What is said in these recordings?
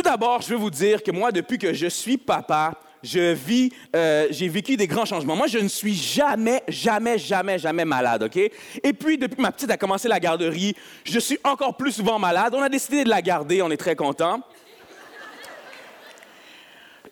Tout d'abord, je veux vous dire que moi, depuis que je suis papa, je vis, euh, j'ai vécu des grands changements. Moi, je ne suis jamais, jamais, jamais, jamais malade, OK? Et puis, depuis que ma petite a commencé la garderie, je suis encore plus souvent malade. On a décidé de la garder, on est très contents.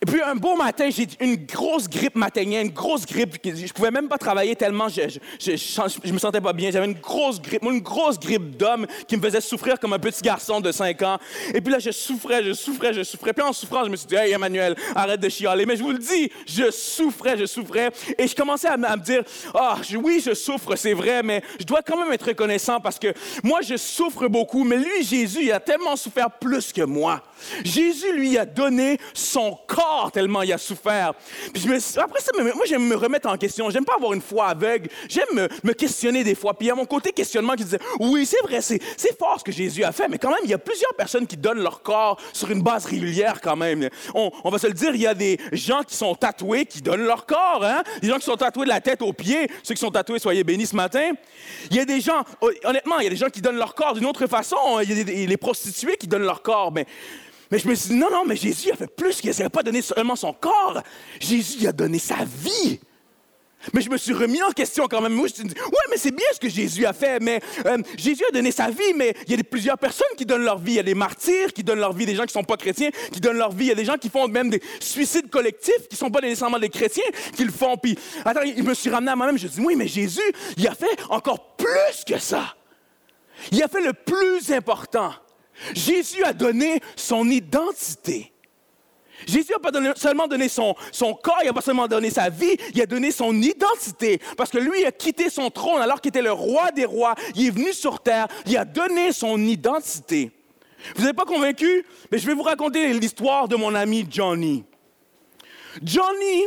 Puis un beau matin, j'ai une grosse grippe matinienne, une grosse grippe. Je pouvais même pas travailler tellement je, je, me sentais pas bien. J'avais une grosse grippe, une grosse grippe d'homme qui me faisait souffrir comme un petit garçon de 5 ans. Et puis là, je souffrais, je souffrais, je souffrais. Puis en souffrant, je me suis dit, hey Emmanuel, arrête de chialer. Mais je vous le dis, je souffrais, je souffrais. Et je commençais à, me dire, ah, oui, je souffre, c'est vrai, mais je dois quand même être reconnaissant parce que moi, je souffre beaucoup. Mais lui, Jésus, il a tellement souffert plus que moi. Jésus lui a donné son corps tellement il a souffert. Puis après ça, moi j'aime me remettre en question. J'aime pas avoir une foi aveugle. J'aime me, questionner des fois. Puis il y a mon côté questionnement qui disait, oui, c'est vrai, c'est, fort ce que Jésus a fait, mais quand même, il y a plusieurs personnes qui donnent leur corps sur une base régulière quand même. On, on va se le dire, il y a des gens qui sont tatoués qui donnent leur corps. Hein? Des gens qui sont tatoués de la tête aux pieds. Ceux qui sont tatoués, soyez bénis ce matin. Il y a des gens, honnêtement, il y a des gens qui donnent leur corps d'une autre façon. Il y a des, les prostituées qui donnent leur corps. Mais mais je me suis dit, non, non, mais Jésus a fait plus qu'il n'a pas donné seulement son corps. Jésus a donné sa vie. Mais je me suis remis en question quand même. Moi, je me suis dit, ouais, mais c'est bien ce que Jésus a fait. Mais euh, Jésus a donné sa vie, mais il y a plusieurs personnes qui donnent leur vie. Il y a des martyrs qui donnent leur vie, des gens qui ne sont pas chrétiens qui donnent leur vie. Il y a des gens qui font même des suicides collectifs qui ne sont pas nécessairement des chrétiens qui le font. Puis, attends, il me suis ramené à moi-même. Je me suis dit, oui, mais Jésus, il a fait encore plus que ça. Il a fait le plus important. Jésus a donné son identité. Jésus n'a pas seulement donné son, corps, il n'a pas seulement donné sa vie, il a donné son identité. Parce que lui a quitté son trône alors qu'il était le roi des rois. Il est venu sur terre, il a donné son identité. Vous n'êtes pas convaincu? Mais je vais vous raconter l'histoire de mon ami Johnny. Johnny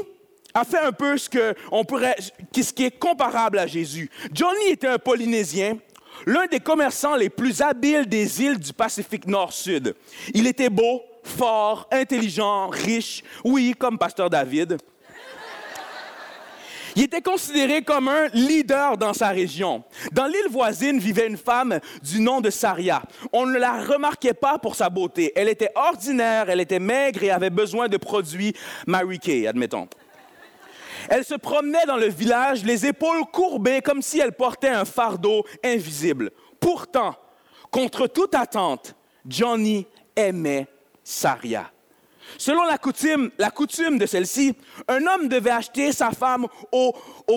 a fait un peu ce, que on pourrait, ce qui est comparable à Jésus. Johnny était un Polynésien l'un des commerçants les plus habiles des îles du Pacifique Nord-Sud. Il était beau, fort, intelligent, riche, oui, comme Pasteur David. Il était considéré comme un leader dans sa région. Dans l'île voisine vivait une femme du nom de Saria. On ne la remarquait pas pour sa beauté. Elle était ordinaire, elle était maigre et avait besoin de produits Mary Kay, admettons. Elle se promenait dans le village, les épaules courbées, comme si elle portait un fardeau invisible. Pourtant, contre toute attente, Johnny aimait Saria. Selon la coutume, la coutume de celle-ci, un homme devait acheter sa femme au,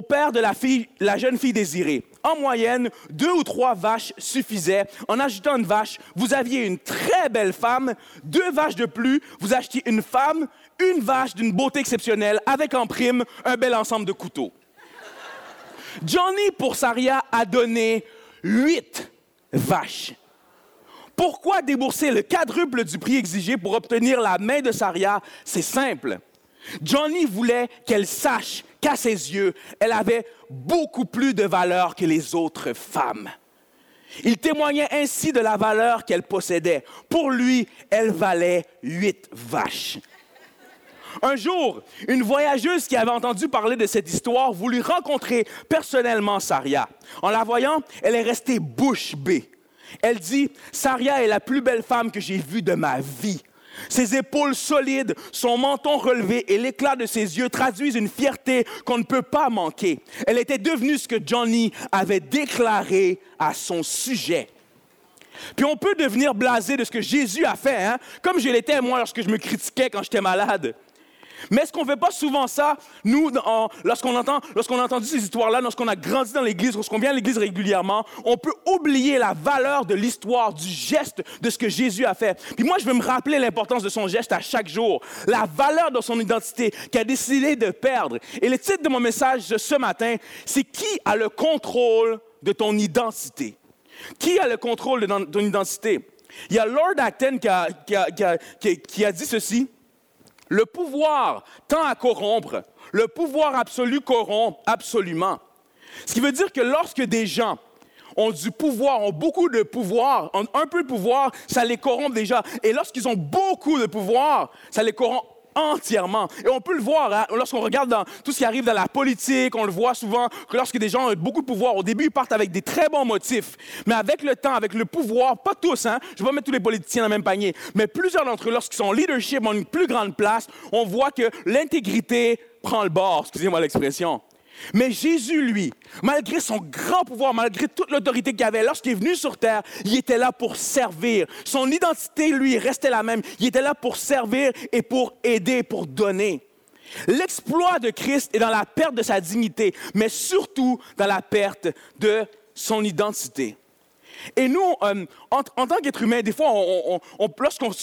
père de la, la jeune fille désirée. En moyenne, deux ou trois vaches suffisaient. En ajoutant une vache, vous aviez une très belle femme. Deux vaches de plus, vous achetiez une femme, une vache d'une beauté exceptionnelle, avec en prime un bel ensemble de couteaux. Johnny, pour Saria, a donné huit vaches. Pourquoi débourser le quadruple du prix exigé pour obtenir la main de Saria? C'est simple. Johnny voulait qu'elle sache qu'à ses yeux, elle avait beaucoup plus de valeur que les autres femmes. Il témoignait ainsi de la valeur qu'elle possédait. Pour lui, elle valait huit vaches. Un jour, une voyageuse qui avait entendu parler de cette histoire voulut rencontrer personnellement Saria. En la voyant, elle est restée bouche bée. Elle dit, Saria est la plus belle femme que j'ai vue de ma vie. Ses épaules solides, son menton relevé et l'éclat de ses yeux traduisent une fierté qu'on ne peut pas manquer. Elle était devenue ce que Johnny avait déclaré à son sujet. Puis on peut devenir blasé de ce que Jésus a fait, hein? comme je l'étais moi lorsque je me critiquais quand j'étais malade. Mais est-ce qu'on ne fait pas souvent ça, nous, lorsqu'on entend, lorsqu'on a entendu ces histoires-là, lorsqu'on a grandi dans l'Église, lorsqu'on vient à l'Église régulièrement, on peut oublier la valeur de l'histoire, du geste, de ce que Jésus a fait. Puis moi, je veux me rappeler l'importance de son geste à chaque jour, la valeur de son identité qu'il a décidé de perdre. Et le titre de mon message de ce matin, c'est Qui a le contrôle de ton identité? Qui a le contrôle de ton identité? Il y a Lord Acton qui a, qui a dit ceci. Le pouvoir tend à corrompre. Le pouvoir absolu corrompt absolument. Ce qui veut dire que lorsque des gens ont du pouvoir, ont beaucoup de pouvoir, ont un peu de pouvoir, ça les corrompt déjà. Et lorsqu'ils ont beaucoup de pouvoir, ça les corrompt entièrement. Et on peut le voir hein, lorsqu'on regarde dans tout ce qui arrive dans la politique, on le voit souvent que lorsque des gens ont beaucoup de pouvoir, au début, ils partent avec des très bons motifs. Mais avec le temps, avec le pouvoir, pas tous, hein, je ne vais pas mettre tous les politiciens dans le même panier, mais plusieurs d'entre eux, lorsqu'ils sont leadership, ont une plus grande place, on voit que l'intégrité prend le bord, excusez-moi l'expression. Mais Jésus, lui, malgré son grand pouvoir, malgré toute l'autorité qu'il avait, lorsqu'il est venu sur terre, il était là pour servir. Son identité, lui, restait la même. Il était là pour servir et pour aider, pour donner. L'exploit de Christ est dans la perte de sa dignité, mais surtout dans la perte de son identité. Et nous, euh, en, tant qu'être humain, des fois, on,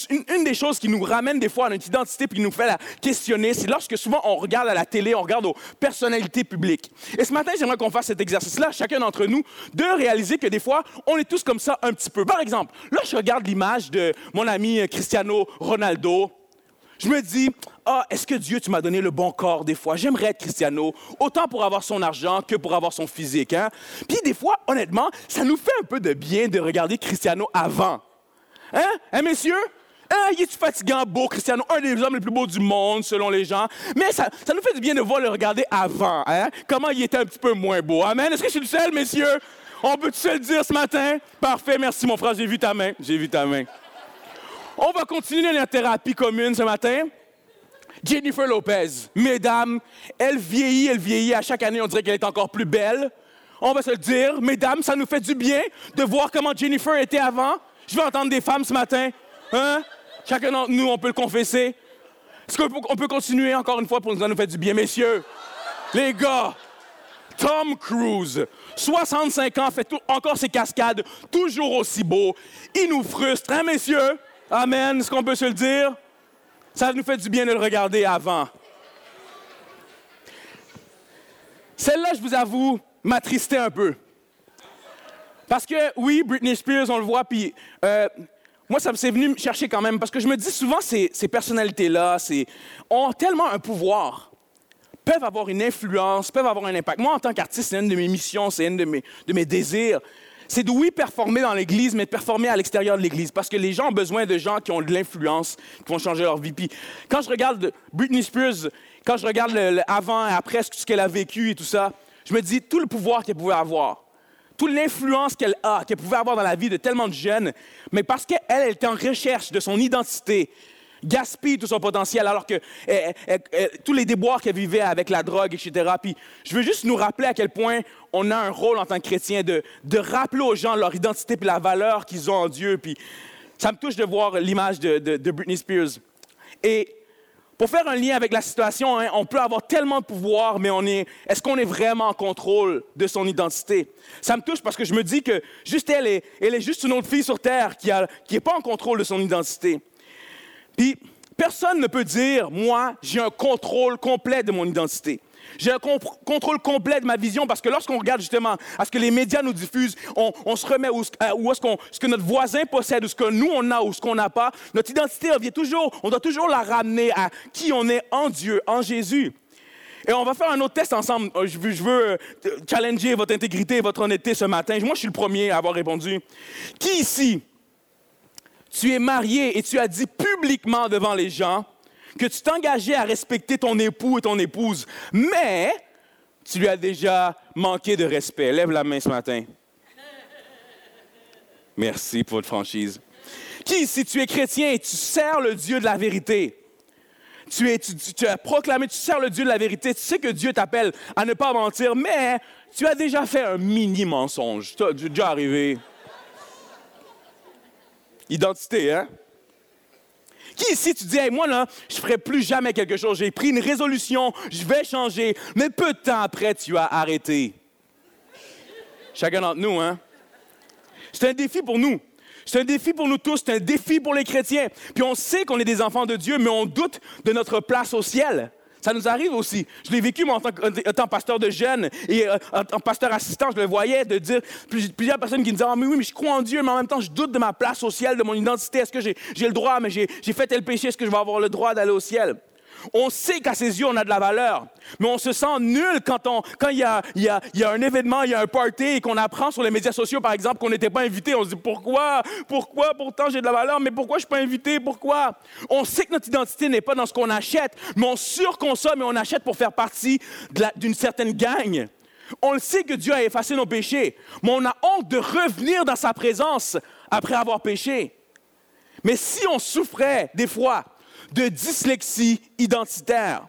une, des choses qui nous ramène des fois à notre identité puis qui nous fait la questionner, c'est lorsque souvent on regarde à la télé, on regarde aux personnalités publiques. Et ce matin, j'aimerais qu'on fasse cet exercice-là, chacun d'entre nous, de réaliser que des fois, on est tous comme ça un petit peu. Par exemple, là, je regarde l'image de mon ami Cristiano Ronaldo. Je me dis, ah, est-ce que Dieu, tu m'as donné le bon corps des fois? J'aimerais être Cristiano, autant pour avoir son argent que pour avoir son physique. Hein? Puis des fois, honnêtement, ça nous fait un peu de bien de regarder Cristiano avant. Hein? Hein, messieurs? Hein, il est fatigant, beau, Cristiano, un des hommes les plus beaux du monde, selon les gens. Mais ça, nous fait du bien de voir le regarder avant. Hein? Comment il était un petit peu moins beau. Amen. Est-ce que je suis le seul, messieurs? On peut se le dire ce matin? Parfait, merci mon frère, j'ai vu ta main. J'ai vu ta main. On va continuer notre thérapie commune ce matin. Jennifer Lopez, mesdames, elle vieillit, elle vieillit. À chaque année, on dirait qu'elle est encore plus belle. On va se le dire, mesdames, ça nous fait du bien de voir comment Jennifer était avant. Je vais entendre des femmes ce matin. Hein? Chacun d'entre nous, on peut le confesser. Est-ce qu'on peut continuer encore une fois pour nous, nous fait du bien, messieurs? Les gars, Tom Cruise, 65 ans, fait encore ses cascades, toujours aussi beau. Il nous frustre, hein, messieurs? Amen. Est-ce qu'on peut se le dire? Ça nous fait du bien de le regarder avant. Celle-là, je vous avoue, m'attristait un peu. Parce que, oui, Britney Spears, on le voit, puis euh, moi, ça m'est venu me chercher quand même, parce que je me dis souvent, ces, ces personnalités-là ont tellement un pouvoir, peuvent avoir une influence, peuvent avoir un impact. Moi, en tant qu'artiste, c'est une de mes missions, c'est une de mes, de mes désirs c'est de oui performer dans l'Église, mais de performer à l'extérieur de l'Église. Parce que les gens ont besoin de gens qui ont de l'influence, qui vont changer leur vie. Puis quand je regarde Britney Spears, quand je regarde avant et après ce qu'elle a vécu et tout ça, je me dis tout le pouvoir qu'elle pouvait avoir, toute l'influence qu'elle a, qu'elle pouvait avoir dans la vie de tellement de jeunes, mais parce qu'elle elle était en recherche de son identité, gaspille tout son potentiel alors que eh, eh, eh, tous les déboires qu'elle vivait avec la drogue, etc. Puis je veux juste nous rappeler à quel point on a un rôle en tant que chrétien de, de rappeler aux gens leur identité et la valeur qu'ils ont en Dieu. Puis ça me touche de voir l'image de, Britney Spears. Et pour faire un lien avec la situation, hein, on peut avoir tellement de pouvoir, mais on est, est-ce qu'on est vraiment en contrôle de son identité? Ça me touche parce que je me dis que juste elle, est, elle est juste une autre fille sur Terre qui n'est qui pas en contrôle de son identité. Personne ne peut dire, moi, j'ai un contrôle complet de mon identité. J'ai un contrôle complet de ma vision parce que lorsqu'on regarde justement à ce que les médias nous diffusent, on, se remet où, est-ce, ce que notre voisin possède, ou ce que nous on a ou ce qu'on n'a pas. Notre identité revient toujours, on doit toujours la ramener à qui on est en Dieu, en Jésus. Et on va faire un autre test ensemble. Euh, je veux, je veux euh, challenger votre intégrité votre honnêteté ce matin. Moi, je suis le premier à avoir répondu. Qui ici tu es marié et tu as dit publiquement devant les gens que tu t'engageais à respecter ton époux et ton épouse, mais tu lui as déjà manqué de respect. Lève la main ce matin. Merci pour votre franchise. Qui, si tu es chrétien et tu sers le Dieu de la vérité, tu, as proclamé, tu sers le Dieu de la vérité, tu sais que Dieu t'appelle à ne pas mentir, mais tu as déjà fait un mini mensonge. Tu déjà arrivé. Identité, hein? Qui ici, tu dis, moi, là, je ferai plus jamais quelque chose. J'ai pris une résolution, je vais changer. Mais peu de temps après, tu as arrêté. Chacun d'entre nous, hein? C'est un défi pour nous. C'est un défi pour nous tous, c'est un défi pour les chrétiens. Puis on sait qu'on est des enfants de Dieu, mais on doute de notre place au ciel. Ça nous arrive aussi. Je l'ai vécu, moi, en tant, que pasteur de jeunes et euh, en pasteur assistant, je le voyais, de dire plusieurs personnes qui me disaient Ah, mais oui, mais je crois en Dieu, mais en même temps, je doute de ma place au ciel, de mon identité. Est-ce que j'ai le droit, mais j'ai fait tel péché, est-ce que je vais avoir le droit d'aller au ciel? On sait qu'à ses yeux, on a de la valeur, mais on se sent nul quand, on, quand il, y a, y a, y a un événement, il y a un party et qu'on apprend sur les médias sociaux, par exemple, qu'on n'était pas invité. On se dit pourquoi Pourquoi? Pourtant, j'ai de la valeur, mais pourquoi je ne suis pas invité? Pourquoi? On sait que notre identité n'est pas dans ce qu'on achète, mais on surconsomme et on achète pour faire partie d'une certaine gang. On le sait que Dieu a effacé nos péchés, mais on a honte de revenir dans sa présence après avoir péché. Mais si on souffrait des fois de dyslexie identitaire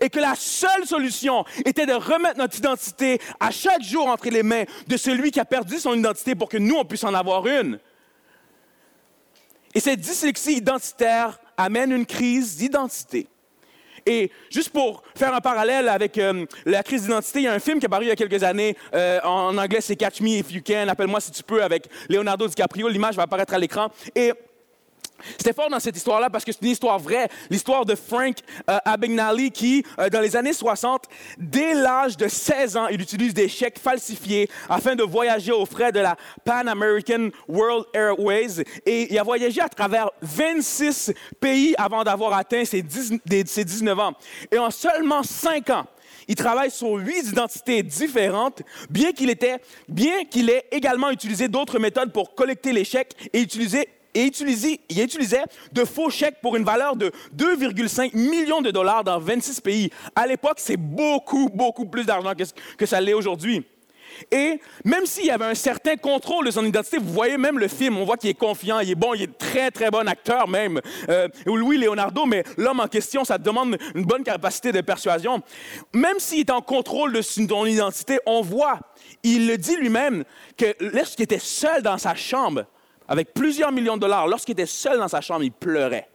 et que la seule solution était de remettre notre identité à chaque jour entre les mains de celui qui a perdu son identité pour que nous, on puisse en avoir une. Et cette dyslexie identitaire amène une crise d'identité. Et juste pour faire un parallèle avec euh, la crise d'identité, il y a un film qui est paru il y a quelques années. Euh, en anglais, c'est Catch Me If You Can, appelle-moi si tu peux, avec Leonardo DiCaprio. L'image va apparaître à l'écran. Et c'était fort dans cette histoire-là parce que c'est une histoire vraie, l'histoire de Frank euh, Abagnale qui, euh, dans les années 60, dès l'âge de 16 ans, il utilise des chèques falsifiés afin de voyager aux frais de la Pan American World Airways et il a voyagé à travers 26 pays avant d'avoir atteint ses, 19 ans. Et en seulement 5 ans, il travaille sur huit identités différentes, bien qu'il bien qu'il ait également utilisé d'autres méthodes pour collecter les chèques et utiliser et utilisait, il utilisait de faux chèques pour une valeur de 2,5 millions de dollars dans 26 pays. À l'époque, c'est beaucoup, beaucoup plus d'argent que, ça l'est aujourd'hui. Et même s'il y avait un certain contrôle de son identité, vous voyez même le film, on voit qu'il est confiant, il est bon, il est très, très bon acteur même. Euh, Louis Leonardo, mais l'homme en question, ça demande une bonne capacité de persuasion. Même s'il est en contrôle de son identité, on voit, il le dit lui-même, que lorsqu'il était seul dans sa chambre, avec plusieurs millions de dollars, lorsqu'il était seul dans sa chambre, il pleurait.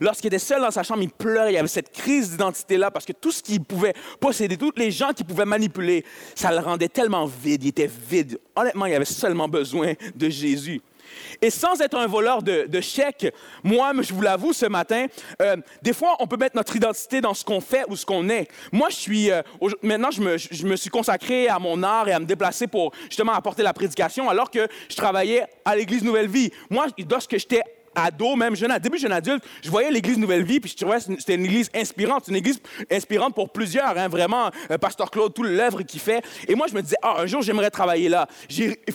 Lorsqu'il était seul dans sa chambre, il pleurait. Il y avait cette crise d'identité-là parce que tout ce qu'il pouvait posséder, tous les gens qu'il pouvait manipuler, ça le rendait tellement vide. Il était vide. Honnêtement, il avait seulement besoin de Jésus. Et sans être un voleur de, chèques, moi, je vous l'avoue ce matin, euh, des fois, on peut mettre notre identité dans ce qu'on fait ou ce qu'on est. Moi, je suis, euh, maintenant, je me, suis consacré à mon art et à me déplacer pour justement apporter la prédication, alors que je travaillais à l'Église Nouvelle Vie. Moi, lorsque j'étais ado, même jeune, début jeune adulte, je voyais l'Église Nouvelle Vie, puis je trouvais que c'était une Église inspirante, une Église inspirante pour plusieurs, hein, vraiment, euh, Pasteur Claude, tout l'œuvre qu'il fait. Et moi, je me disais, ah, un jour, j'aimerais travailler là.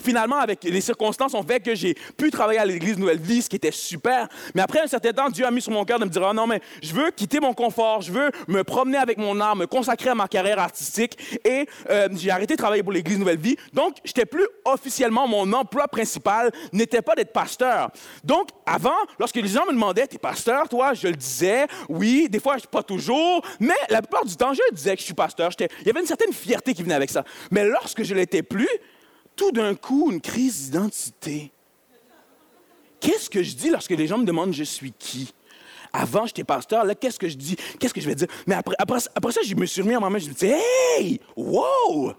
Finalement, avec les circonstances, ont fait que j'ai pu travailler à l'Église Nouvelle Vie, ce qui était super. Mais après un certain temps, Dieu a mis sur mon cœur de me dire, ah non, mais je veux quitter mon confort, je veux me promener avec mon art, me consacrer à ma carrière artistique. Et euh, j'ai arrêté de travailler pour l'Église Nouvelle Vie. Donc, j'étais plus officiellement, mon emploi principal n'était pas d'être pasteur. Donc, avant, lorsque les gens me demandaient, t'es pasteur, toi? Je le disais, oui, des fois, pas toujours, mais la plupart du temps, je disais que je suis pasteur. Il y avait une certaine fierté qui venait avec ça. Mais lorsque je l'étais plus, tout d'un coup, une crise d'identité. Qu'est-ce que je dis lorsque les gens me demandent je suis qui? Avant, j'étais pasteur, là, qu'est-ce que je dis? Qu'est-ce que je vais dire? Mais après, ça, je me suis remis en moi-même, je me dis, hey, wow!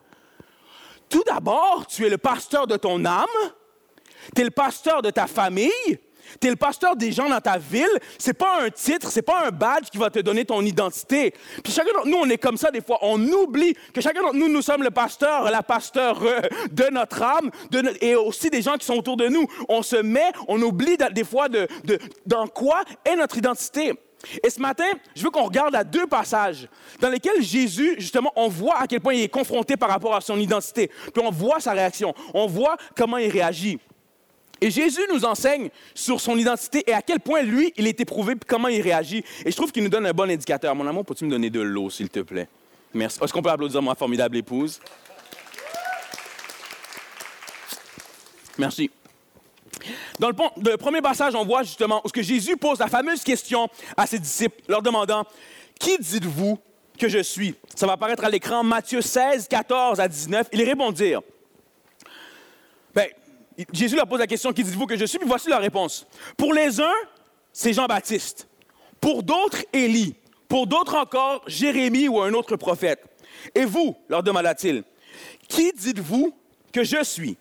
Tout d'abord, tu es le pasteur de ton âme, tu es le pasteur de ta famille, tu es le pasteur des gens dans ta ville. C'est pas un titre, c'est pas un badge qui va te donner ton identité. Puis chacun d'entre nous, on est comme ça des fois. On oublie que chacun d'entre nous, nous sommes le pasteur, la pasteur de notre âme, et aussi des gens qui sont autour de nous. On se met, on oublie des fois de, dans quoi est notre identité. Et ce matin, je veux qu'on regarde à deux passages dans lesquels Jésus, justement, on voit à quel point il est confronté par rapport à son identité. Puis on voit sa réaction, on voit comment il réagit. Et Jésus nous enseigne sur son identité et à quel point lui, il est éprouvé comment il réagit. Et je trouve qu'il nous donne un bon indicateur. Mon amour, peux-tu me donner de l'eau, s'il te plaît? Merci. Est-ce qu'on peut applaudir ma formidable épouse? Merci. Dans le, premier passage, on voit justement où que Jésus pose la fameuse question à ses disciples, leur demandant Qui dites-vous que je suis Ça va apparaître à l'écran, Matthieu 16, 14 à 19. Ils répondirent Jésus leur pose la question, qui dites-vous que je suis? Puis voici la réponse. Pour les uns, c'est Jean-Baptiste. Pour d'autres, Élie. Pour d'autres encore, Jérémie ou un autre prophète. Et vous, leur demanda-t-il, qui dites-vous que je suis?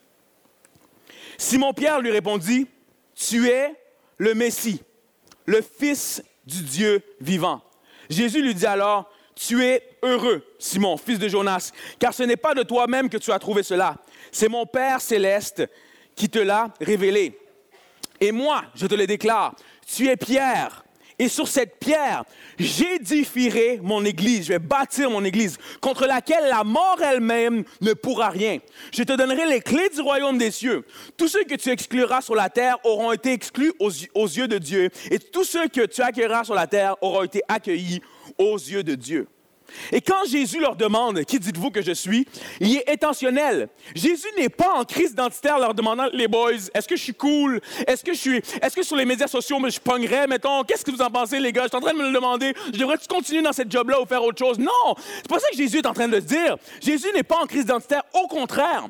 Simon-Pierre lui répondit, tu es le Messie, le Fils du Dieu vivant. Jésus lui dit alors, tu es heureux, Simon, fils de Jonas, car ce n'est pas de toi-même que tu as trouvé cela. C'est mon Père céleste qui te l'a révélé. Et moi, je te le déclare, tu es Pierre, et sur cette pierre, j'édifierai mon église, je vais bâtir mon église, contre laquelle la mort elle-même ne pourra rien. Je te donnerai les clés du royaume des cieux. Tous ceux que tu excluras sur la terre auront été exclus aux, aux yeux de Dieu, et tous ceux que tu accueilleras sur la terre auront été accueillis aux yeux de Dieu. Et quand Jésus leur demande qui dites-vous que je suis, il est intentionnel. Jésus n'est pas en crise identitaire leur demandant les boys, est-ce que je suis cool? Est-ce que je suis est-ce que sur les médias sociaux je pognerais mettons? Qu'est-ce que vous en pensez les gars? Je suis en train de me le demander. Je devrais-tu continuer dans cette job là ou faire autre chose? Non, c'est pas ça que Jésus est en train de dire. Jésus n'est pas en crise identitaire, au contraire.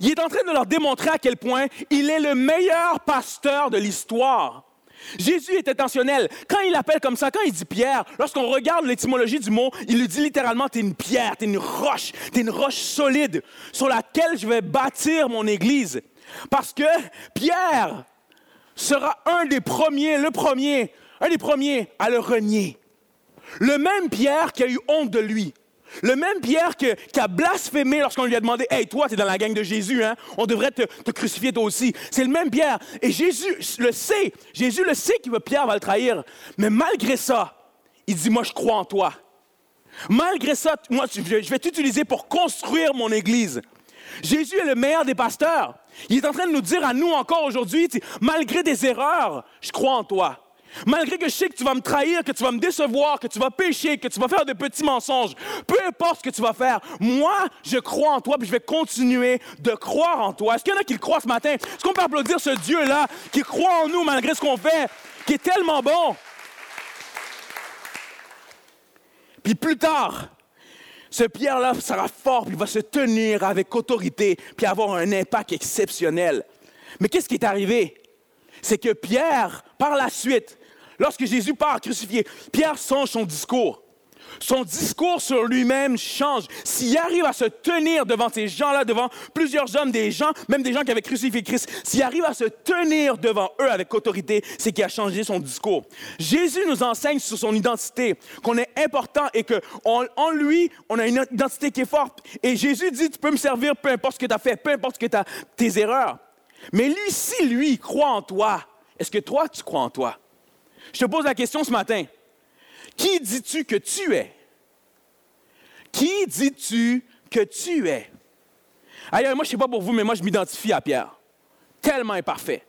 Il est en train de leur démontrer à quel point il est le meilleur pasteur de l'histoire. Jésus est intentionnel. Quand il appelle comme ça, quand il dit pierre, lorsqu'on regarde l'étymologie du mot, il lui dit littéralement, tu es une pierre, tu es une roche, tu es une roche solide sur laquelle je vais bâtir mon église. Parce que Pierre sera un des premiers, le premier, un des premiers à le renier. Le même Pierre qui a eu honte de lui. Le même Pierre qui a blasphémé lorsqu'on lui a demandé Hey, toi, tu es dans la gang de Jésus, hein? on devrait te, crucifier toi aussi. C'est le même Pierre. Et Jésus le sait. Jésus le sait que Pierre va le trahir. Mais malgré ça, il dit Moi, je crois en toi. Malgré ça, moi, je vais t'utiliser pour construire mon Église. Jésus est le meilleur des pasteurs. Il est en train de nous dire à nous encore aujourd'hui, malgré des erreurs, je crois en toi. Malgré que je sais que tu vas me trahir, que tu vas me décevoir, que tu vas pécher, que tu vas faire de petits mensonges, peu importe ce que tu vas faire, moi, je crois en toi, puis je vais continuer de croire en toi. Est-ce qu'il y en a qui le croient ce matin? Est-ce qu'on peut applaudir ce Dieu-là qui croit en nous malgré ce qu'on fait, qui est tellement bon? Puis plus tard, ce Pierre-là sera fort, puis il va se tenir avec autorité, puis avoir un impact exceptionnel. Mais qu'est-ce qui est arrivé? C'est que Pierre, par la suite, Lorsque Jésus part crucifié, Pierre change son discours. Son discours sur lui-même change. S'il arrive à se tenir devant ces gens-là, devant plusieurs hommes, des gens, même des gens qui avaient crucifié Christ, s'il arrive à se tenir devant eux avec autorité, c'est qu'il a changé son discours. Jésus nous enseigne sur son identité, qu'on est important et qu'en en lui, on a une identité qui est forte. Et Jésus dit, tu peux me servir peu importe ce que tu as fait, peu importe ce que as, tes erreurs. Mais lui, si lui croit en toi, est-ce que toi, tu crois en toi? Je te pose la question ce matin. Qui dis-tu que tu es? Qui dis-tu que tu es? Ailleurs, moi, je ne sais pas pour vous, mais moi, je m'identifie à Pierre. Tellement imparfait.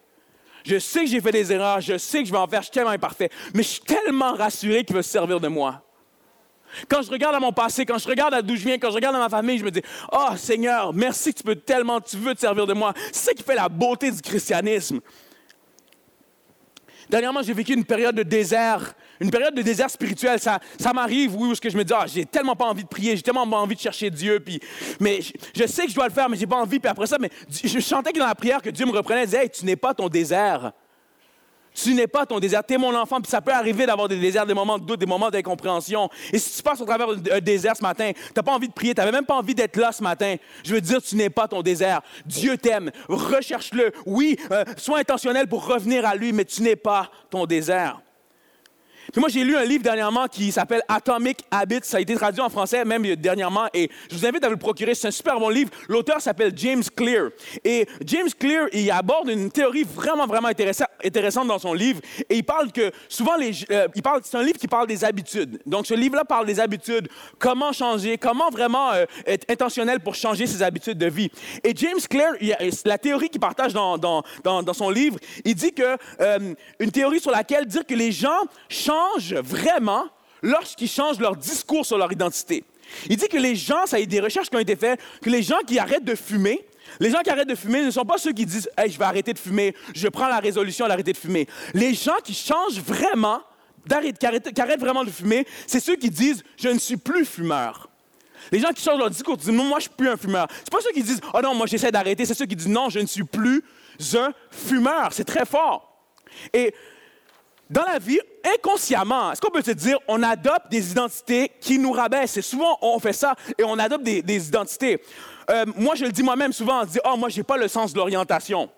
Je sais que j'ai fait des erreurs, je sais que je vais en faire, je suis tellement imparfait, mais je suis tellement rassuré qu'il veut se servir de moi. Quand je regarde à mon passé, quand je regarde à d'où je viens, quand je regarde à ma famille, je me dis, oh Seigneur, merci que tu peux tellement, tu veux te servir de moi. C'est ça qui fait la beauté du christianisme. Dernièrement, j'ai vécu une période de désert, une période de désert spirituel. Ça, ça m'arrive, oui, où que je me dis, ah, j'ai tellement pas envie de prier, j'ai tellement pas envie de chercher Dieu, puis, mais je, sais que je dois le faire, mais j'ai pas envie. Puis après ça, mais je chantais dans la prière que Dieu me reprenait, et disait, hey, tu n'es pas ton désert. Tu n'es pas ton désert, tu es mon enfant, puis ça peut arriver d'avoir des déserts, des moments de doute, des moments d'incompréhension. Et si tu passes au travers d'un désert ce matin, tu n'as pas envie de prier, tu n'avais même pas envie d'être là ce matin, je veux dire, tu n'es pas ton désert. Dieu t'aime, recherche-le. Oui, euh, sois intentionnel pour revenir à lui, mais tu n'es pas ton désert moi, j'ai lu un livre dernièrement qui s'appelle Atomic Habits. Ça a été traduit en français même dernièrement et je vous invite à vous le procurer. C'est un super bon livre. L'auteur s'appelle James Clear. Et James Clear, il aborde une théorie vraiment, vraiment intéressante dans son livre. Et il parle que souvent, les, euh, il parle, c'est un livre qui parle des habitudes. Donc, ce livre-là parle des habitudes. Comment changer, comment vraiment euh, être intentionnel pour changer ses habitudes de vie? Et James Clear, la théorie qu'il partage dans, dans, dans, son livre, il dit que euh, une théorie sur laquelle dire que les gens changent vraiment lorsqu'ils changent leur discours sur leur identité. Il dit que les gens, ça y a des recherches qui ont été faites, que les gens qui arrêtent de fumer, les gens qui arrêtent de fumer ne sont pas ceux qui disent hey, je vais arrêter de fumer, je prends la résolution d'arrêter de fumer. Les gens qui changent vraiment, qui arrêtent, vraiment de fumer, c'est ceux qui disent je ne suis plus fumeur. Les gens qui changent leur discours, disent non, moi je suis plus un fumeur. C'est pas ceux qui disent oh non, moi j'essaie d'arrêter, c'est ceux qui disent non, je ne suis plus un fumeur. C'est très fort. Et dans la vie, inconsciemment, est-ce qu'on peut se dire, on adopte des identités qui nous rabaissent? Et souvent, on fait ça et on adopte des, identités. Euh, moi, je le dis moi-même souvent, on dit, oh, moi, je n'ai pas le sens de l'orientation.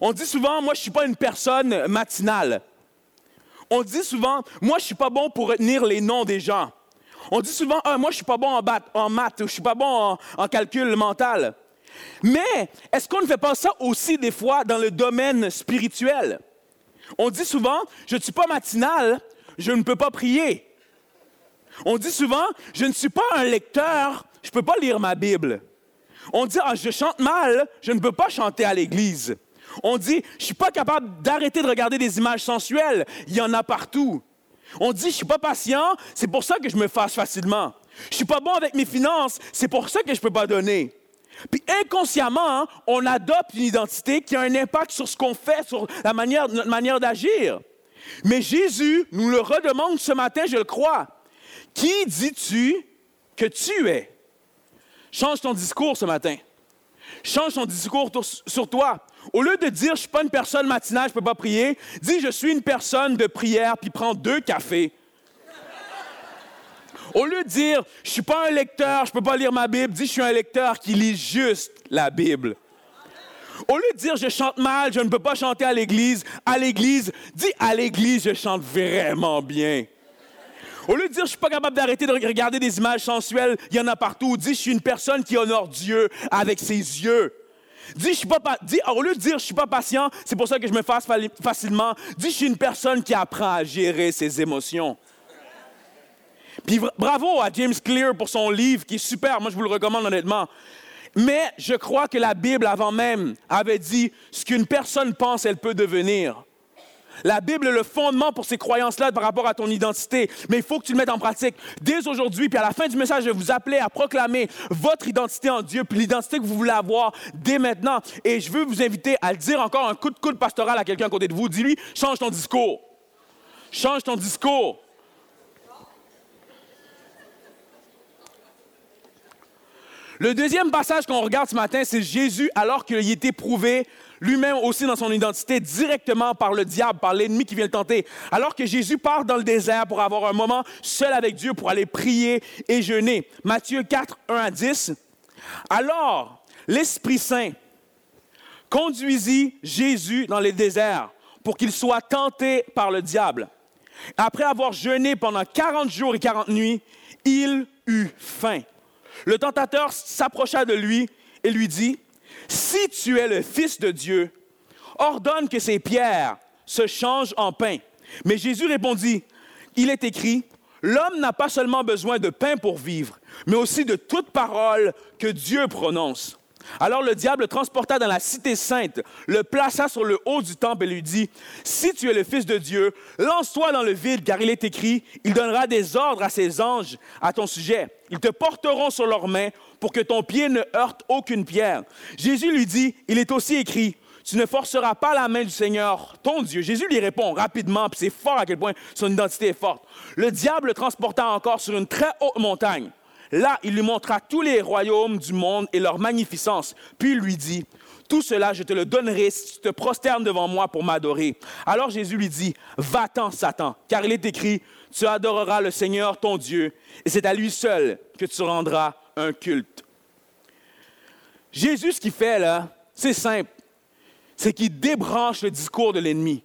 On dit souvent, moi, je ne suis pas une personne matinale. On dit souvent, moi, je ne suis pas bon pour retenir les noms des gens. On dit souvent, ah, moi, je ne suis pas bon en, en maths, je ne suis pas bon en calcul mental. Mais est-ce qu'on ne fait pas ça aussi des fois dans le domaine spirituel? On dit souvent, je ne suis pas matinal, je ne peux pas prier. On dit souvent, je ne suis pas un lecteur, je ne peux pas lire ma Bible. On dit, ah, je chante mal, je ne peux pas chanter à l'église. On dit, je ne suis pas capable d'arrêter de regarder des images sensuelles, il y en a partout. On dit, je ne suis pas patient, c'est pour ça que je me fâche facilement. Je ne suis pas bon avec mes finances, c'est pour ça que je ne peux pas donner. Puis inconsciemment, on adopte une identité qui a un impact sur ce qu'on fait, sur la manière, notre manière d'agir. Mais Jésus nous le redemande ce matin, je le crois. Qui dis-tu que tu es? Change ton discours ce matin. Change ton discours sur toi. Au lieu de dire je ne suis pas une personne matinale, je ne peux pas prier, dis je suis une personne de prière, puis prends deux cafés. Au lieu de dire je suis pas un lecteur, je peux pas lire ma Bible, dis je suis un lecteur qui lit juste la Bible. Au lieu de dire je chante mal, je ne peux pas chanter à l'église, à l'église, dis à l'église je chante vraiment bien. Au lieu de dire je suis pas capable d'arrêter de regarder des images sensuelles, il y en a partout, dis je suis une personne qui honore Dieu avec ses yeux. Dis, je suis pas, dis, au lieu de dire je suis pas patient, c'est pour ça que je me fasse facilement, dis je suis une personne qui apprend à gérer ses émotions. Puis bravo à James Clear pour son livre qui est super, moi je vous le recommande honnêtement. Mais je crois que la Bible avant même avait dit ce qu'une personne pense, elle peut devenir. La Bible est le fondement pour ces croyances-là par rapport à ton identité. Mais il faut que tu le mettes en pratique dès aujourd'hui. Puis à la fin du message, je vais vous appeler à proclamer votre identité en Dieu, puis l'identité que vous voulez avoir dès maintenant. Et je veux vous inviter à le dire encore un coup de coude pastoral à quelqu'un à côté de vous. Dis-lui, change ton discours. Change ton discours. Le deuxième passage qu'on regarde ce matin, c'est Jésus alors qu'il était prouvé lui-même aussi dans son identité directement par le diable, par l'ennemi qui vient le tenter. Alors que Jésus part dans le désert pour avoir un moment seul avec Dieu, pour aller prier et jeûner. Matthieu 4, 1 à 10. Alors, l'Esprit Saint conduisit Jésus dans le désert pour qu'il soit tenté par le diable. Après avoir jeûné pendant 40 jours et 40 nuits, il eut faim. Le tentateur s'approcha de lui et lui dit, si tu es le Fils de Dieu, ordonne que ces pierres se changent en pain. Mais Jésus répondit, il est écrit, l'homme n'a pas seulement besoin de pain pour vivre, mais aussi de toute parole que Dieu prononce. Alors le diable le transporta dans la cité sainte, le plaça sur le haut du temple et lui dit, Si tu es le Fils de Dieu, lance-toi dans le vide, car il est écrit, il donnera des ordres à ses anges à ton sujet. Ils te porteront sur leurs mains pour que ton pied ne heurte aucune pierre. Jésus lui dit, il est aussi écrit, tu ne forceras pas la main du Seigneur, ton Dieu. Jésus lui répond rapidement, puis c'est fort à quel point son identité est forte. Le diable le transporta encore sur une très haute montagne. Là, il lui montra tous les royaumes du monde et leur magnificence. Puis il lui dit, tout cela, je te le donnerai si tu te prosternes devant moi pour m'adorer. Alors Jésus lui dit, va-t'en, Satan, car il est écrit, tu adoreras le Seigneur ton Dieu, et c'est à lui seul que tu rendras un culte. Jésus, ce qu'il fait là, c'est simple. C'est qu'il débranche le discours de l'ennemi.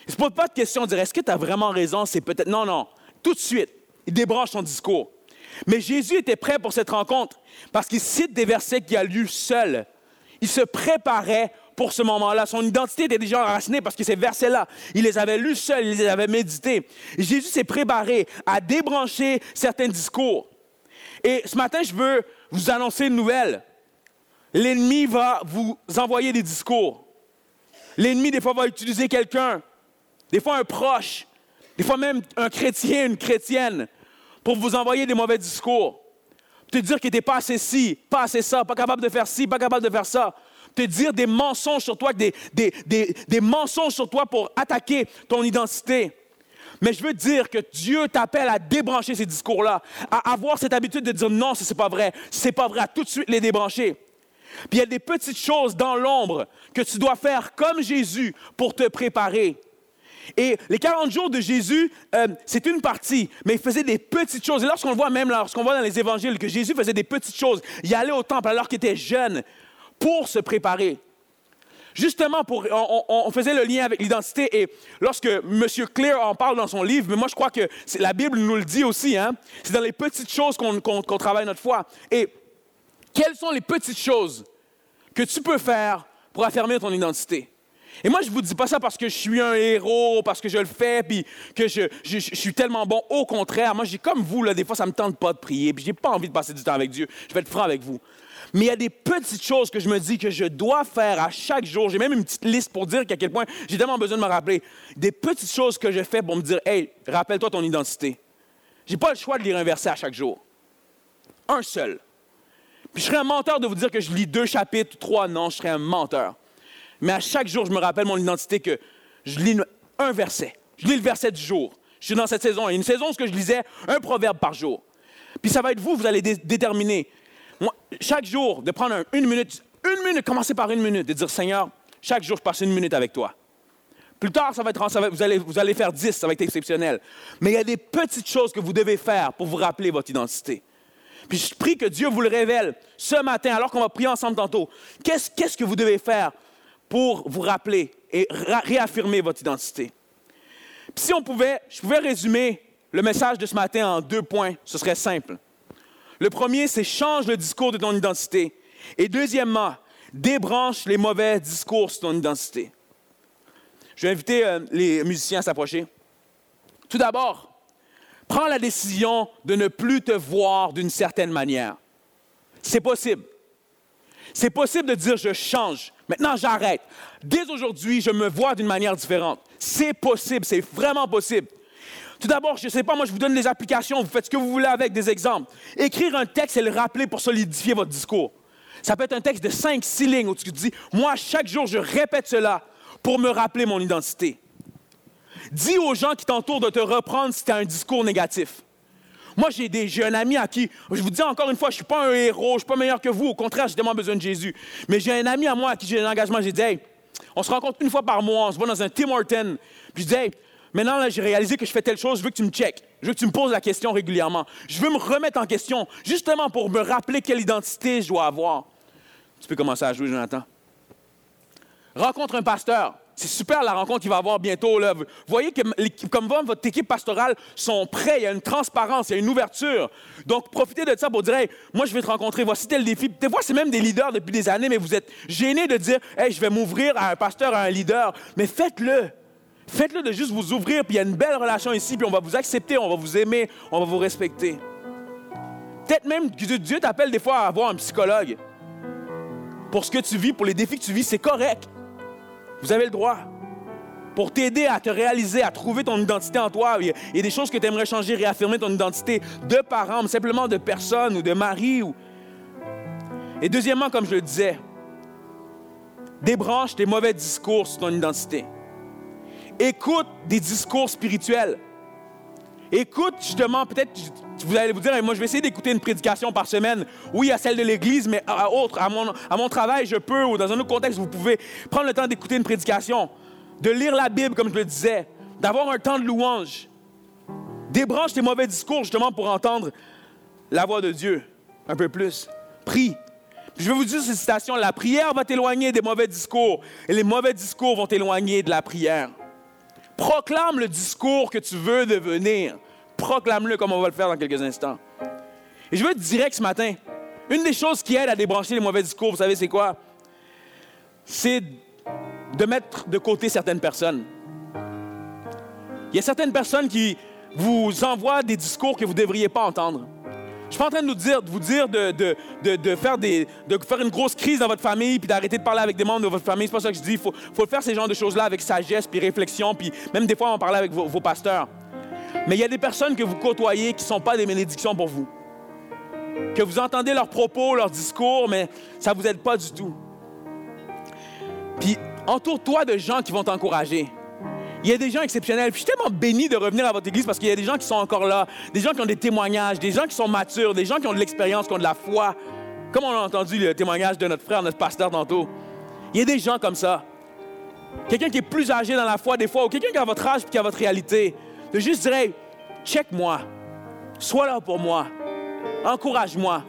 Il ne se pose pas de question de dire est-ce que tu as vraiment raison C'est peut-être. Non, non. Tout de suite, il débranche son discours. Mais Jésus était prêt pour cette rencontre parce qu'il cite des versets qu'il a lus seul. Il se préparait pour ce moment-là. Son identité était déjà enracinée parce que ces versets-là, il les avait lus seul, il les avait médités. Jésus s'est préparé à débrancher certains discours. Et ce matin, je veux vous annoncer une nouvelle. L'ennemi va vous envoyer des discours. L'ennemi, des fois, va utiliser quelqu'un, des fois un proche, des fois même un chrétien, une chrétienne, pour vous envoyer des mauvais discours. Te dire que tu n'es pas assez ci, pas assez ça, pas capable de faire ci, pas capable de faire ça. Te dire des mensonges sur toi, des, des, des, des mensonges sur toi pour attaquer ton identité. Mais je veux dire que Dieu t'appelle à débrancher ces discours-là, à avoir cette habitude de dire non, ce n'est pas vrai, c'est pas vrai, à tout de suite les débrancher. Puis il y a des petites choses dans l'ombre que tu dois faire comme Jésus pour te préparer. Et les 40 jours de Jésus, euh, c'est une partie, mais il faisait des petites choses. Et lorsqu'on voit même, lorsqu'on voit dans les évangiles que Jésus faisait des petites choses, il allait au temple alors qu'il était jeune pour se préparer. Justement, pour, on, faisait le lien avec l'identité et lorsque M. Clear en parle dans son livre, mais moi je crois que la Bible nous le dit aussi, hein, c'est dans les petites choses qu'on travaille notre foi. Et quelles sont les petites choses que tu peux faire pour affirmer ton identité? Et moi, je ne vous dis pas ça parce que je suis un héros, parce que je le fais, puis que je, suis tellement bon. Au contraire, moi, j'ai comme vous, là, des fois, ça ne me tente pas de prier, puis je n'ai pas envie de passer du temps avec Dieu. Je vais être franc avec vous. Mais il y a des petites choses que je me dis que je dois faire à chaque jour. J'ai même une petite liste pour dire qu'à quel point j'ai tellement besoin de me rappeler. Des petites choses que je fais pour me dire, hey, rappelle-toi ton identité. Je n'ai pas le choix de lire un verset à chaque jour. Un seul. Puis je serais un menteur de vous dire que je lis deux chapitres, trois, non, je serais un menteur. Mais à chaque jour, je me rappelle mon identité que je lis un verset. Je lis le verset du jour. Je suis dans cette saison. Une saison où je lisais un proverbe par jour. Puis ça va être vous, vous allez déterminer moi, chaque jour, de prendre une minute, une minute, commencer par une minute, de dire Seigneur, chaque jour, je passe une minute avec toi. Plus tard, ça va être, vous, allez, vous allez faire dix, ça va être exceptionnel. Mais il y a des petites choses que vous devez faire pour vous rappeler votre identité. Puis je prie que Dieu vous le révèle ce matin, alors qu'on va prier ensemble tantôt. Qu'est-ce que vous devez faire pour vous rappeler et réaffirmer votre identité? Si on pouvait, je pouvais résumer le message de ce matin en deux points, ce serait simple. Le premier, c'est change le discours de ton identité. Et deuxièmement, débranche les mauvais discours sur ton identité. Je vais inviter euh, les musiciens à s'approcher. Tout d'abord, prends la décision de ne plus te voir d'une certaine manière. C'est possible. C'est possible de dire je change. Maintenant, j'arrête. Dès aujourd'hui, je me vois d'une manière différente. C'est possible, c'est vraiment possible. Tout d'abord, je ne sais pas, moi je vous donne des applications, vous faites ce que vous voulez avec des exemples. Écrire un texte et le rappeler pour solidifier votre discours. Ça peut être un texte de 5-6 lignes où tu dis, moi chaque jour je répète cela pour me rappeler mon identité. Dis aux gens qui t'entourent de te reprendre si tu as un discours négatif. Moi, j'ai, un ami à qui, je vous dis encore une fois, je ne suis pas un héros, je ne suis pas meilleur que vous. Au contraire, j'ai tellement besoin de Jésus. Mais j'ai un ami à moi à qui j'ai un engagement. J'ai dit, hey, on se rencontre une fois par mois, on se voit dans un Tim Horton. Puis je dis, hey, Maintenant, j'ai réalisé que je fais telle chose, je veux que tu me checkes. Je veux que tu me poses la question régulièrement. Je veux me remettre en question, justement pour me rappeler quelle identité je dois avoir. Tu peux commencer à jouer, Jonathan. Rencontre un pasteur. C'est super la rencontre qu'il va avoir bientôt. Vous voyez que comme votre équipe pastorale sont prêts, il y a une transparence, il y a une ouverture. Donc, profitez de ça pour dire, moi, je vais te rencontrer, voici tel défi. Des fois, c'est même des leaders depuis des années, mais vous êtes gênés de dire, hey, je vais m'ouvrir à un pasteur, à un leader. Mais faites-le. Faites-le de juste vous ouvrir, puis il y a une belle relation ici, puis on va vous accepter, on va vous aimer, on va vous respecter. Peut-être même que Dieu t'appelle des fois à avoir un psychologue. Pour ce que tu vis, pour les défis que tu vis, c'est correct. Vous avez le droit. Pour t'aider à te réaliser, à trouver ton identité en toi. Il y a des choses que tu aimerais changer, réaffirmer ton identité de parents, mais simplement de personne ou de mari. Et deuxièmement, comme je le disais, débranche tes mauvais discours sur ton identité. Écoute des discours spirituels. Écoute justement, peut-être vous allez vous dire, moi je vais essayer d'écouter une prédication par semaine. Oui, à celle de l'Église, mais à, autre, à mon, à mon travail, je peux, ou dans un autre contexte, vous pouvez prendre le temps d'écouter une prédication, de lire la Bible, comme je le disais, d'avoir un temps de louange. Débranche tes mauvais discours justement pour entendre la voix de Dieu un peu plus. Prie. je vais vous dire cette citation, la prière va t'éloigner des mauvais discours et les mauvais discours vont t'éloigner de la prière. Proclame le discours que tu veux devenir. Proclame-le comme on va le faire dans quelques instants. Et je veux être direct ce matin. Une des choses qui aide à débrancher les mauvais discours, vous savez, c'est quoi? C'est de mettre de côté certaines personnes. Il y a certaines personnes qui vous envoient des discours que vous ne devriez pas entendre. Je suis pas en train de, dire, vous dire de, faire une grosse crise dans votre famille puis d'arrêter de parler avec des membres de votre famille. C'est pas ça que je dis. Il faut, faire ces genres de choses-là avec sagesse puis réflexion. Puis même des fois, on parler avec vos, pasteurs. Mais il y a des personnes que vous côtoyez qui ne sont pas des bénédictions pour vous. Que vous entendez leurs propos, leurs discours, mais ça ne vous aide pas du tout. Puis entoure-toi de gens qui vont t'encourager. Il y a des gens exceptionnels. je suis tellement béni de revenir à votre église parce qu'il y a des gens qui sont encore là, des gens qui ont des témoignages, des gens qui sont matures, des gens qui ont de l'expérience, qui ont de la foi. Comme on a entendu le témoignage de notre frère, notre pasteur tantôt. Il y a des gens comme ça. Quelqu'un qui est plus âgé dans la foi des fois, ou quelqu'un qui a votre âge et qui a votre réalité. De juste dire, check-moi. Sois là pour moi. Encourage-moi.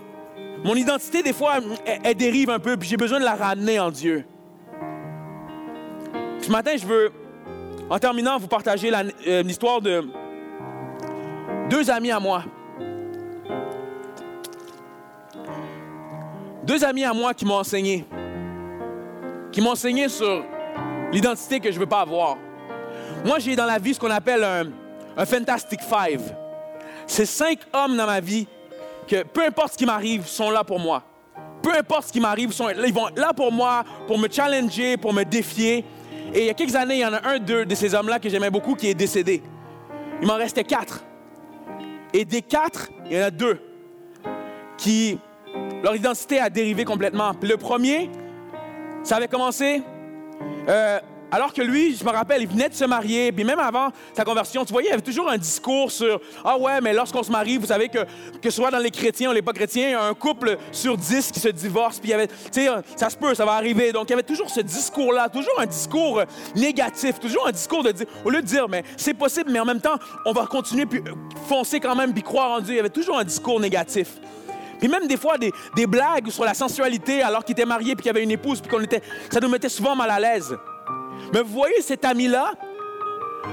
Mon identité, des fois, elle, dérive un peu, puis j'ai besoin de la ramener en Dieu. Ce matin, je veux en terminant, vous partagez euh, l'histoire de deux amis à moi. Deux amis à moi qui m'ont enseigné. Qui m'ont enseigné sur l'identité que je veux pas avoir. Moi, j'ai dans la vie ce qu'on appelle un, un Fantastic Five. C'est cinq hommes dans ma vie que, peu importe ce qui m'arrive, sont là pour moi. Peu importe ce qui m'arrive, ils vont là pour moi, pour me challenger, pour me défier. Et il y a quelques années, il y en a un deux de ces hommes-là que j'aimais beaucoup qui est décédé. Il m'en restait quatre. Et des quatre, il y en a deux qui, leur identité a dérivé complètement. Puis le premier, ça avait commencé euh, alors que lui, je me rappelle, il venait de se marier, puis même avant sa conversion, tu voyais, il avait toujours un discours sur Ah ouais, mais lorsqu'on se marie, vous savez que, que soit dans les chrétiens ou les pas chrétiens, il y a un couple sur dix qui se divorce, puis il y avait, tu sais, ça se peut, ça va arriver. Donc il y avait toujours ce discours-là, toujours un discours négatif, toujours un discours de dire, au lieu de dire, mais c'est possible, mais en même temps, on va continuer, puis foncer quand même, puis croire en Dieu. Il y avait toujours un discours négatif. Puis même des fois, des, des blagues sur la sensualité alors qu'il était marié, puis qu'il avait une épouse, puis qu'on était, ça nous mettait souvent mal à l'aise. Mais vous voyez cet ami-là,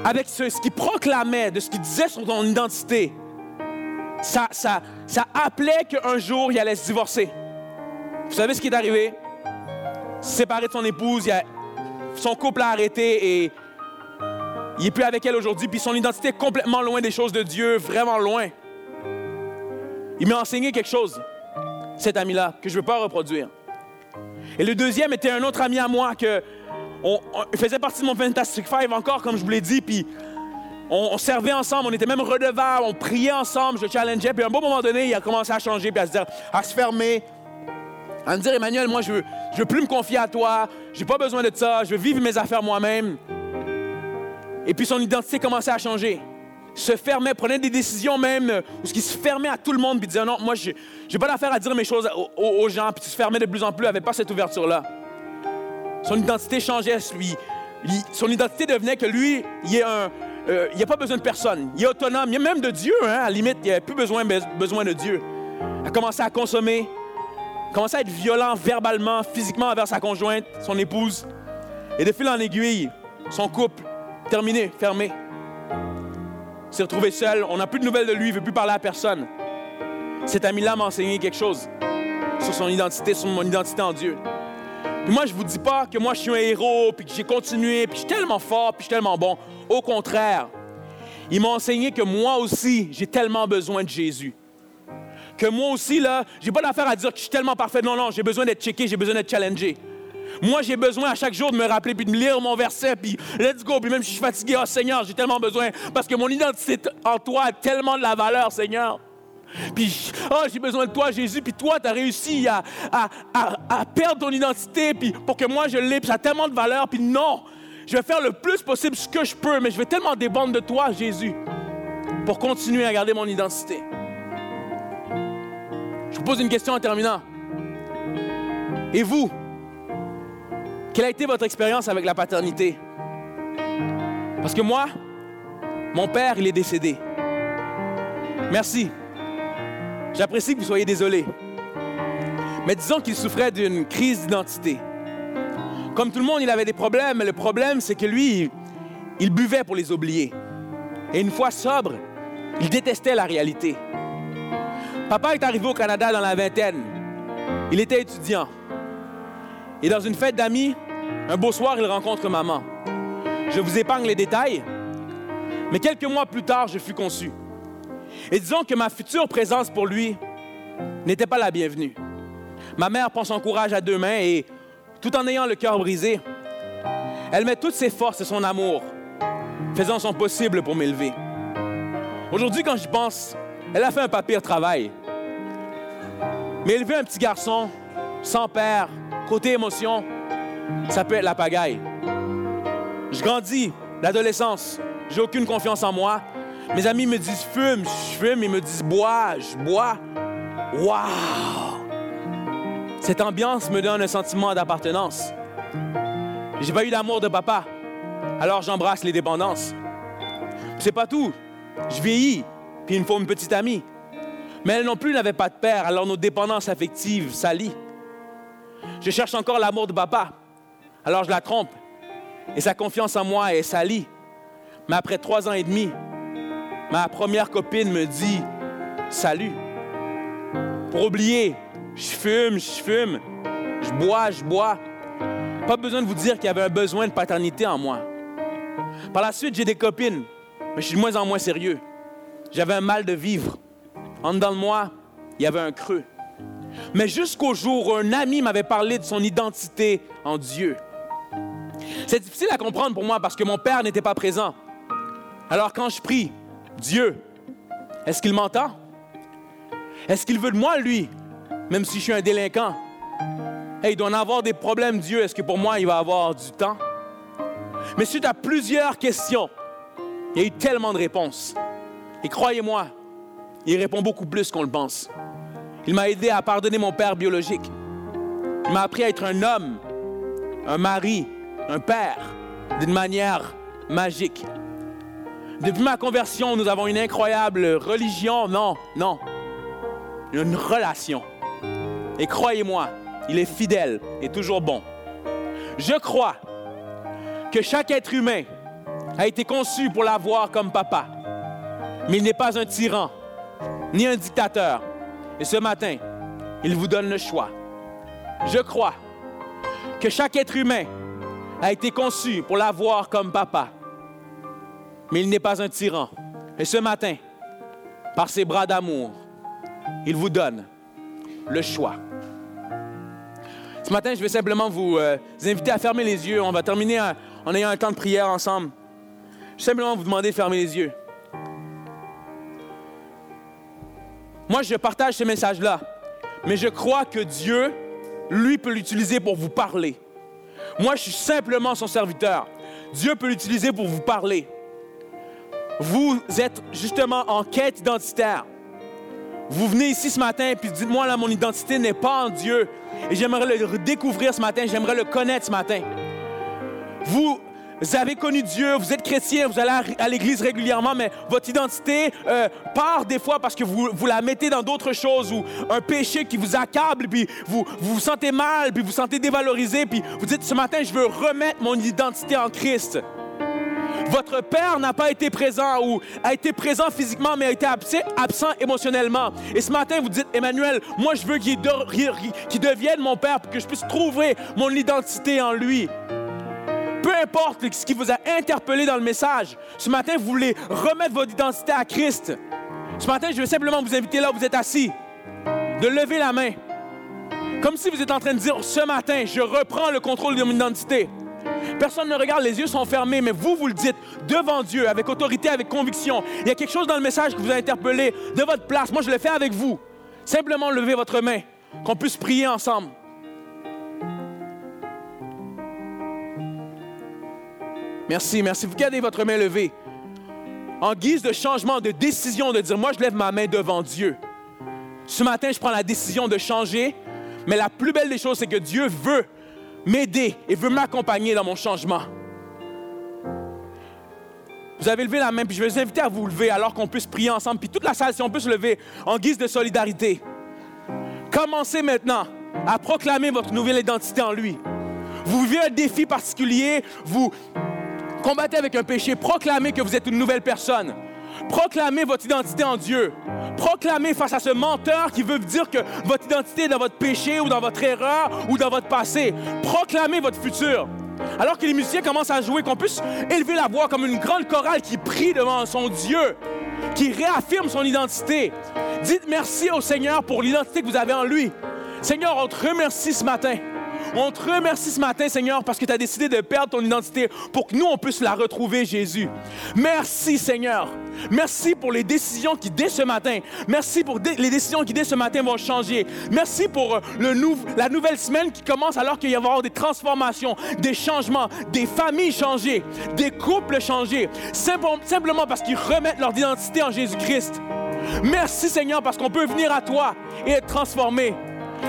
avec ce, qu'il proclamait, de ce qu'il disait sur son identité, ça, ça, ça appelait qu'un jour, il allait se divorcer. Vous savez ce qui est arrivé? Séparé de son épouse, son couple a arrêté et il n'est plus avec elle aujourd'hui, puis son identité est complètement loin des choses de Dieu, vraiment loin. Il m'a enseigné quelque chose, cet ami-là, que je ne veux pas reproduire. Et le deuxième était un autre ami à moi que on, faisait partie de mon Fantastic Five encore, comme je vous l'ai dit, puis on, servait ensemble, on était même redevables, on priait ensemble, je challengeais, puis à un bon moment donné, il a commencé à changer, puis à se fermer, à me dire, Emmanuel, moi, je veux, veux plus me confier à toi, j'ai pas besoin de ça, je veux vivre mes affaires moi-même. Et puis son identité commençait à changer. Se fermait, prenait des décisions même, où ce qui se fermait à tout le monde, puis disait, non, moi, j'ai pas d'affaire à dire mes choses aux, gens, puis tu se fermais de plus en plus, avait pas cette ouverture-là. Son identité changeait, lui. Son identité devenait que lui, il n'y euh, a pas besoin de personne. Il est autonome. Il a même de Dieu, hein, à la limite. Il a plus besoin, besoin de Dieu. Il a commencé à consommer, a commencé à être violent verbalement, physiquement envers sa conjointe, son épouse. Et de fil en aiguille, son couple, terminé, fermé. Il s'est retrouvé seul. On n'a plus de nouvelles de lui. Il ne veut plus parler à personne. Cet ami-là m'a enseigné quelque chose sur son identité, sur mon identité en Dieu moi, je vous dis pas que moi, je suis un héros, puis que j'ai continué, puis je suis tellement fort, puis je suis tellement bon. Au contraire, il m'a enseigné que moi aussi, j'ai tellement besoin de Jésus. Que moi aussi, là, j'ai pas d'affaire à dire que je suis tellement parfait. Non, non, j'ai besoin d'être checké, j'ai besoin d'être challengé. Moi, j'ai besoin à chaque jour de me rappeler, puis de me lire mon verset, puis let's go. Puis même si je suis fatigué, oh Seigneur, j'ai tellement besoin, parce que mon identité en toi a tellement de la valeur, Seigneur. Puis, oh, j'ai besoin de toi, Jésus. Puis toi, tu as réussi à, perdre ton identité, puis pour que moi, je l'ai. Puis ça a tellement de valeur. Puis non, je vais faire le plus possible ce que je peux, mais je vais tellement dépendre de toi, Jésus, pour continuer à garder mon identité. Je vous pose une question en terminant. Et vous, quelle a été votre expérience avec la paternité? Parce que moi, mon père, il est décédé. Merci. J'apprécie que vous soyez désolé. Mais disons qu'il souffrait d'une crise d'identité. Comme tout le monde, il avait des problèmes, mais le problème, c'est que lui, il buvait pour les oublier. Et une fois sobre, il détestait la réalité. Papa est arrivé au Canada dans la vingtaine. Il était étudiant. Et dans une fête d'amis, un beau soir, il rencontre maman. Je vous épargne les détails, mais quelques mois plus tard, je fus conçu. Et disons que ma future présence pour lui n'était pas la bienvenue. Ma mère prend son courage à deux mains et, tout en ayant le cœur brisé, elle met toutes ses forces et son amour, faisant son possible pour m'élever. Aujourd'hui, quand j'y pense, elle a fait un papier travail. Mais élever un petit garçon sans père, côté émotion, ça peut être la pagaille. Je grandis, l'adolescence, j'ai aucune confiance en moi, mes amis me disent fume, je fume, ils me disent bois, je bois. Waouh! Cette ambiance me donne un sentiment d'appartenance. J'ai pas eu d'amour de papa, alors j'embrasse les dépendances. C'est pas tout. Je vieillis, puis il me faut une petite amie. Mais elle non plus n'avait pas de père, alors nos dépendances affectives s'allient. Je cherche encore l'amour de papa, alors je la trompe. Et sa confiance en moi est salie. Mais après trois ans et demi, ma première copine me dit salut. Pour oublier, je fume, je fume, je bois, je bois. Pas besoin de vous dire qu'il y avait un besoin de paternité en moi. Par la suite, j'ai des copines, mais je suis de moins en moins sérieux. J'avais un mal de vivre. En dedans de moi, il y avait un creux. Mais jusqu'au jour où un ami m'avait parlé de son identité en Dieu. C'est difficile à comprendre pour moi parce que mon père n'était pas présent. Alors quand je prie, Dieu, est-ce qu'il m'entend? Est-ce qu'il veut de moi, lui, même si je suis un délinquant? il doit en avoir des problèmes, Dieu. Est-ce que pour moi, il va avoir du temps? Mais suite à plusieurs questions, il y a eu tellement de réponses. Et croyez-moi, il répond beaucoup plus qu'on le pense. Il m'a aidé à pardonner mon père biologique. Il m'a appris à être un homme, un mari, un père, d'une manière magique. Depuis ma conversion, nous avons une incroyable religion. Non, non. Une relation. Et croyez-moi, il est fidèle et toujours bon. Je crois que chaque être humain a été conçu pour l'avoir comme papa. Mais il n'est pas un tyran, ni un dictateur. Et ce matin, il vous donne le choix. Je crois que chaque être humain a été conçu pour l'avoir comme papa. Mais il n'est pas un tyran. Et ce matin, par ses bras d'amour, il vous donne le choix. Ce matin, je vais simplement vous, euh, inviter à fermer les yeux. On va terminer en ayant un temps de prière ensemble. Je vais simplement vous demander de fermer les yeux. Moi, je partage ce message-là, mais je crois que Dieu, lui, peut l'utiliser pour vous parler. Moi, je suis simplement son serviteur. Dieu peut l'utiliser pour vous parler. Vous êtes justement en quête identitaire. Vous venez ici ce matin puis dites-moi là, mon identité n'est pas en Dieu. Et j'aimerais le découvrir ce matin, j'aimerais le connaître ce matin. Vous vous avez connu Dieu, vous êtes chrétien, vous allez à l'église régulièrement, mais votre identité euh, part des fois parce que vous, vous la mettez dans d'autres choses ou un péché qui vous accable, puis vous, vous vous sentez mal, puis vous vous sentez dévalorisé, puis vous dites ce matin, je veux remettre mon identité en Christ. Votre père n'a pas été présent ou a été présent physiquement, mais a été absent, émotionnellement. Et ce matin, vous dites, Emmanuel, moi je veux qu'il devienne mon père pour que je puisse trouver mon identité en lui. Peu importe ce qui vous a interpellé dans le message, ce matin, vous voulez remettre votre identité à Christ. Ce matin, je veux simplement vous inviter là où vous êtes assis, de lever la main. Comme si vous êtes en train de dire, ce matin, je reprends le contrôle de mon identité. Personne ne regarde, les yeux sont fermés, mais vous, vous le dites devant Dieu, avec autorité, avec conviction. Il y a quelque chose dans le message qui vous a interpellé de votre place. Moi, je le fais avec vous. Simplement levez votre main, qu'on puisse prier ensemble. Merci, merci. Vous gardez votre main levée. En guise de changement, de décision, de dire, moi, je lève ma main devant Dieu. Ce matin, je prends la décision de changer, mais la plus belle des choses, c'est que Dieu veut m'aider et veut m'accompagner dans mon changement. Vous avez levé la main, puis je vais vous inviter à vous lever alors qu'on puisse prier ensemble. Puis toute la salle, si on peut se lever en guise de solidarité. Commencez maintenant à proclamer votre nouvelle identité en lui. Vous vivez un défi particulier, vous combattez avec un péché, proclamez que vous êtes une nouvelle personne. Proclamez votre identité en Dieu. Proclamez face à ce menteur qui veut dire que votre identité est dans votre péché ou dans votre erreur ou dans votre passé. Proclamez votre futur. Alors que les musiciens commencent à jouer, qu'on puisse élever la voix comme une grande chorale qui prie devant son Dieu, qui réaffirme son identité. Dites merci au Seigneur pour l'identité que vous avez en lui. Seigneur, on te remercie ce matin. On te remercie ce matin, Seigneur, parce que tu as décidé de perdre ton identité pour que nous, on puisse la retrouver, Jésus. Merci, Seigneur. Merci pour les décisions qui, dès ce matin, merci pour les décisions qui, dès ce matin, vont changer. Merci pour euh, le la nouvelle semaine qui commence alors qu'il y avoir des transformations, des changements, des familles changées, des couples changés, simplement parce qu'ils remettent leur identité en Jésus-Christ. Merci, Seigneur, parce qu'on peut venir à toi et être transformé.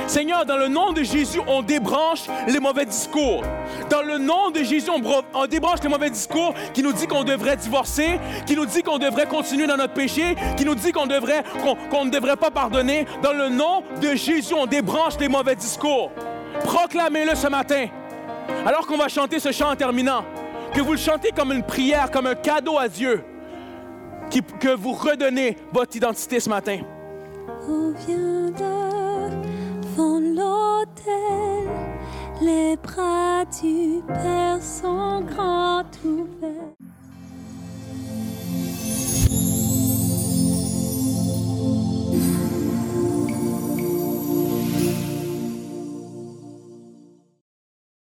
Seigneur, dans le nom de Jésus, on débranche les mauvais discours. Dans le nom de Jésus, on, débranche les mauvais discours qui nous dit qu'on devrait divorcer, qui nous dit qu'on devrait continuer dans notre péché, qui nous dit qu'on devrait, qu'on ne devrait pas pardonner. Dans le nom de Jésus, on débranche les mauvais discours. Proclamez-le ce matin. Alors qu'on va chanter ce chant en terminant, que vous le chantez comme une prière, comme un cadeau à Dieu, que vous redonnez votre identité ce matin. Dans l'autel, les bras du Père sont grands ouverts.